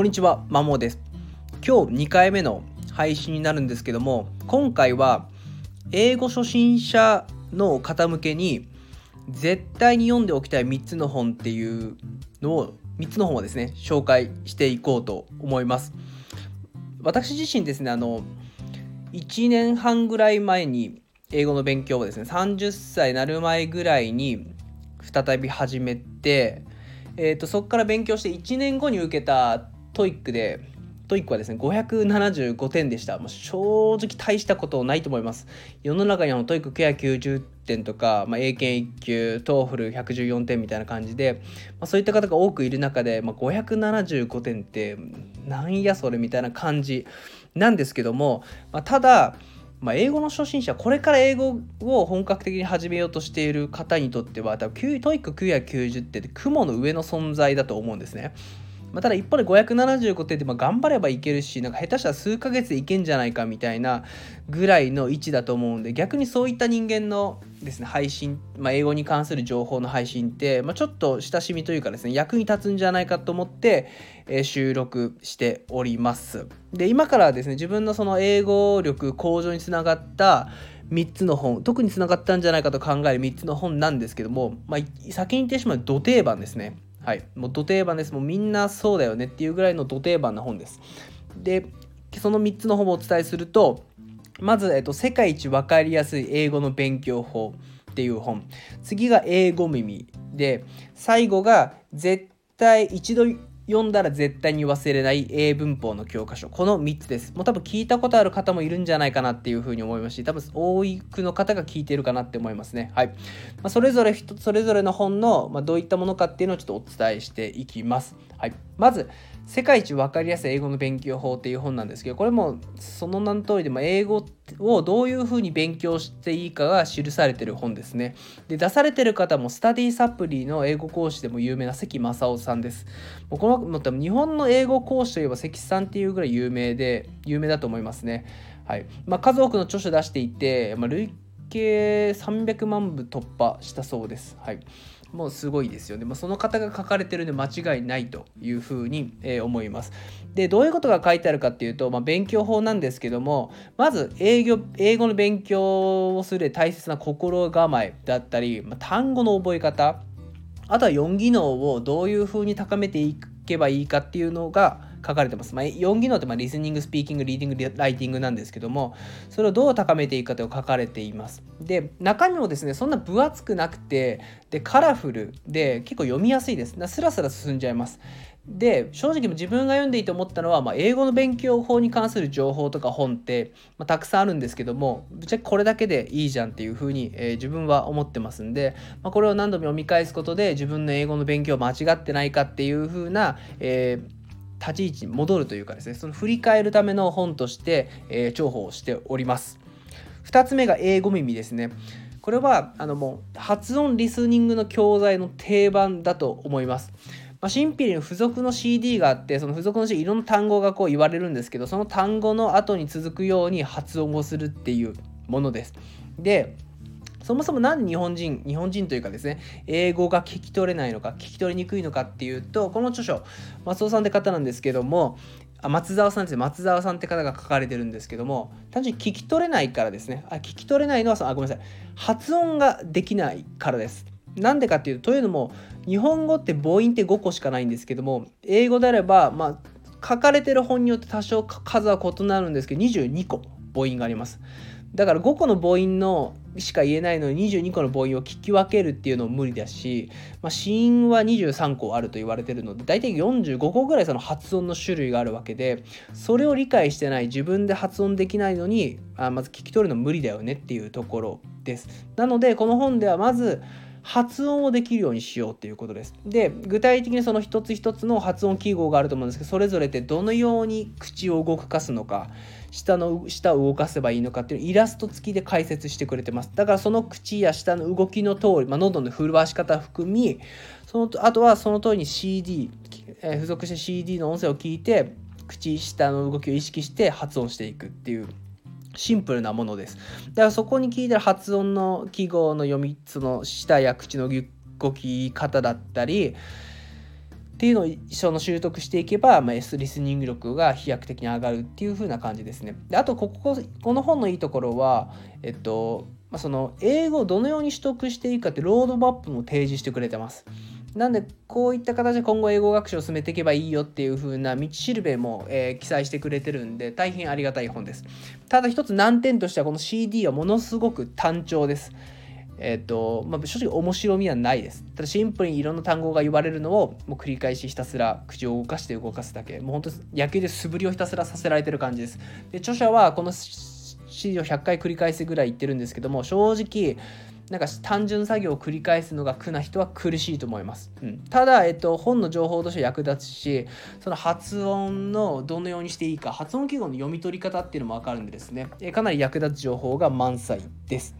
こんにちは、まもです。今日2回目の配信になるんですけども、今回は英語初心者の方向けに絶対に読んでおきたい3つの本っていうのを3つの本をですね、紹介していこうと思います。私自身ですね、あの1年半ぐらい前に英語の勉強をですね、30歳なる前ぐらいに再び始めて、えーと、そこから勉強して1年後に受けた TOEIC で TOEIC はですね575点でしたもう正直大したことないと思います世の中には TOEIC 990点とか、まあ、英検1級 TOEFL 114点みたいな感じで、まあ、そういった方が多くいる中で、まあ、575点ってなんやそれみたいな感じなんですけども、まあ、ただまあ、英語の初心者これから英語を本格的に始めようとしている方にとっては多分 TOEIC 990点って雲の上の存在だと思うんですね。まあ、ただ一方で575点ってまあ頑張ればいけるしなんか下手したら数ヶ月でいけんじゃないかみたいなぐらいの位置だと思うんで逆にそういった人間のですね配信、まあ、英語に関する情報の配信って、まあ、ちょっと親しみというかですね役に立つんじゃないかと思って、えー、収録しております。で今からですね自分のその英語力向上につながった3つの本特につながったんじゃないかと考える3つの本なんですけども、まあ、先に言ってしまう土定番ですね。はい、もう土定番です。もうみんなそうだよねっていうぐらいの土定番な本です。で、その3つの本をお伝えすると、まず、えっと、世界一わかりやすい英語の勉強法っていう本。次が英語耳で、最後が絶対一度読んだら絶対に忘れない英文法の教科書。この3つです。もう多分聞いたことある方もいるんじゃないかなっていうふうに思いますし、多分多くの方が聞いてるかなって思いますね。はい。まあ、それぞれ人、それぞれの本の、まあ、どういったものかっていうのをちょっとお伝えしていきます。はい。まず、世界一分かりやすい英語の勉強法っていう本なんですけどこれもその名の通りでも英語をどういうふうに勉強していいかが記されてる本ですね。で出されてる方もスタディサプリの英語講師でも有名な関正夫さんです。もうこの日本の英語講師といえば関さんっていうぐらい有名で有名だと思いますね。はい。まあ、数多くの著書出していて、まあ、累計300万部突破したそうです。はい。もうすごいですよね。まあ、その方が書かれてるんで間違いないというふうに、えー、思います。で、どういうことが書いてあるかっていうと、まあ、勉強法なんですけども、まず英語英語の勉強をする大切な心構えだったり、まあ、単語の覚え方、あとは4技能をどういうふうに高めていけばいいかっていうのが書かれてます。まあ、4技能ってまあリスニング、スピーキング、リーディング、ライティングなんですけども、それをどう高めていくかと書かれています。で、中身もですね、そんな分厚くなくて、で、カラフルで結構読みやすいです。スラスラ進んじゃいます。で正直自分が読んでいいと思ったのは、まあ、英語の勉強法に関する情報とか本って、まあ、たくさんあるんですけどもぶっちゃけこれだけでいいじゃんっていうふうに、えー、自分は思ってますんで、まあ、これを何度も読み返すことで自分の英語の勉強間違ってないかっていうふうな、えー立ち位置に戻るというかですねその振り返るための本として、え、重宝しております。2つ目が英語耳ですね。これはあのもう発音リスニングの教材の定番だと思います。まあ、シンピリの付属の CD があってその付属の CD いろんな単語がこう言われるんですけどその単語の後に続くように発音をするっていうものです。でそもそも何で日本人日本人というかですね英語が聞き取れないのか聞き取りにくいのかっていうとこの著書松尾さんって方なんですけどもあ松沢さんですね。松沢さんって方が書かれてるんですけども単純に聞き取れないからですね。あ聞き取れないのはそのあごめんなさい。発音ができないからです。なんでかっていうとというのも日本語って母音って5個しかないんですけども英語であればまあ書かれてる本によって多少数は異なるんですけど22個母音があります。だから5個の母音のしか言えないのに22個の母音を聞き分けるっていうのも無理だし、まあ、子音は23個あると言われてるので大体45個ぐらいその発音の種類があるわけでそれを理解してない自分で発音できないのにあまず聞き取るの無理だよねっていうところです。なのでこの本ではまず発音をできるようにしようっていうことです。で具体的にその一つ一つの発音記号があると思うんですけどそれぞれってどのように口を動かすのか下の下を動かせばいいのかっていうイラスト付きで解説してくれてます。だからその口や下の動きの通り、まあ、喉の震わし方含みそのあとはその通りに CD、えー、付属して CD の音声を聞いて口下の動きを意識して発音していくっていうシンプルなものです。だからそこに聞いたら発音の記号の読み、その舌や口の動き方だったり、っていうのをその習得していけば、まあ、S リスニング力が飛躍的に上がるっていう風な感じですね。であとこここの本のいいところは、えっとまあ、その英語をどのように取得していいかってロードマップも提示してくれてます。なんでこういった形で今後英語学習を進めていけばいいよっていう風な道しるべも、えー、記載してくれてるんで大変ありがたい本です。ただ一つ難点としてはこの CD はものすごく単調です。えっ、ー、と、まあ、正直面白みはないです。ただシンプルにいろんな単語が言われるのをもう繰り返しひたすら口を動かして動かすだけ。もう本当野球で素振りをひたすらさせられてる感じです。で、著者はこの CD を100回繰り返すぐらい言ってるんですけども、正直、なんか単純作業を繰り返すのが苦な人は苦しいと思います。うん、ただ、えっと、本の情報として役立つし、その発音のどのようにしていいか、発音記号の読み取り方っていうのもわかるんでですね、えかなり役立つ情報が満載です。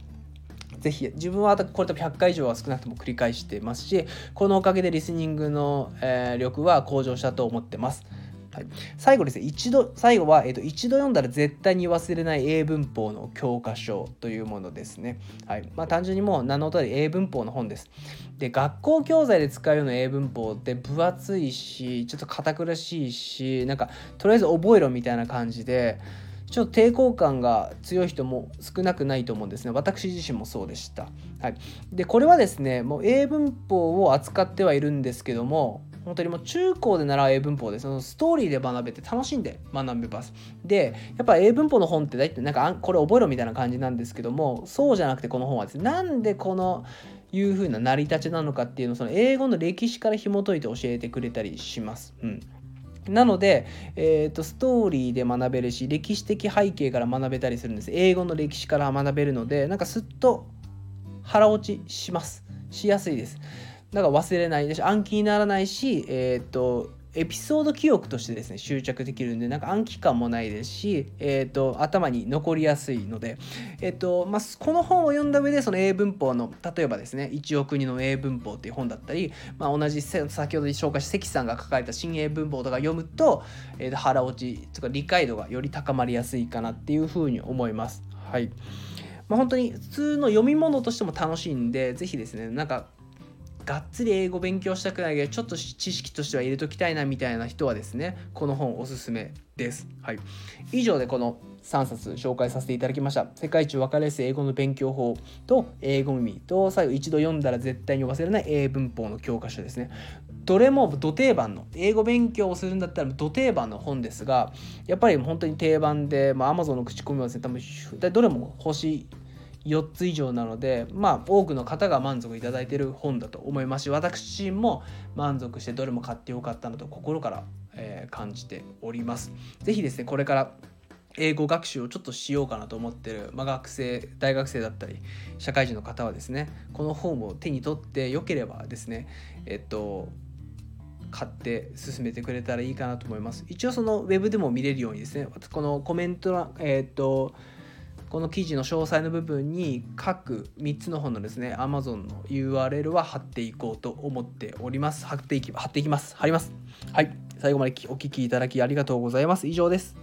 ぜひ自分はこれと100回以上は少なくとも繰り返してますしこのおかげでリスニングの、えー、力は向上したと思ってます。はい、最後ですね一度最後は、えーと、一度読んだら絶対に忘れない英文法の教科書というものですね。はいまあ、単純にもう名の通り英文法の本です。で学校教材で使うような英文法って分厚いしちょっと堅苦しいしなんかとりあえず覚えろみたいな感じで。ちょっと抵抗感が強い人も少なくないと思うんですね。私自身もそうでした。はい、でこれはですねもう英文法を扱ってはいるんですけども本当にもう中高で習う英文法でそのストーリーで学べて楽しんで学べます。でやっぱ英文法の本って大体なんかこれ覚えろみたいな感じなんですけどもそうじゃなくてこの本はですねなんでこのいう風な成り立ちなのかっていうのをその英語の歴史から紐解いて教えてくれたりします。うんなので、えーと、ストーリーで学べるし歴史的背景から学べたりするんです英語の歴史から学べるのでなんかすっと腹落ちしますしやすいですだから忘れないです。し暗記にならないしえっ、とエピソード記憶としてですね執着できるんでなんか暗記感もないですし、えーと、頭に残りやすいので、えーとまあ、この本を読んだ上でその英文法の例えばですね「一億人の英文法」っていう本だったり、まあ、同じ先ほど紹介した関さんが書かれた新英文法とか読むと,、えー、と腹落ちとか理解度がより高まりやすいかなっていうふうに思います。はい。まあ、本当に普通の読み物としても楽しいんで、ぜひですね、なんかがっつり英語勉強したくないけどちょっと知識としては入れときたいなみたいな人はですねこの本おすすめです。はい、以上でこの3冊紹介させていただきました。世界一分かりやすい英語の勉強法と英語耳と最後一度読んだら絶対に忘れない英文法の教科書ですね。どれもど定番の英語勉強をするんだったらど定番の本ですがやっぱり本当に定番で、まあ、Amazon の口コミはですね多分どれも星4つ以上なのでまあ多くの方が満足いただいている本だと思いますし私も満足してどれも買ってよかったなと心から、えー、感じております。是非ですねこれから英語学習をちょっとしようかなと思ってる、まあ、学生大学生だったり社会人の方はですねこの本を手に取ってよければですねえっと買って進めてくれたらいいかなと思います一応そのウェブでも見れるようにですねこのコメント欄えっとこの記事の詳細の部分に各3つの本のですね Amazon の URL は貼っていこうと思っております。貼っていき貼っていきます。貼ります。はい。最後までお聴きいただきありがとうございます。以上です。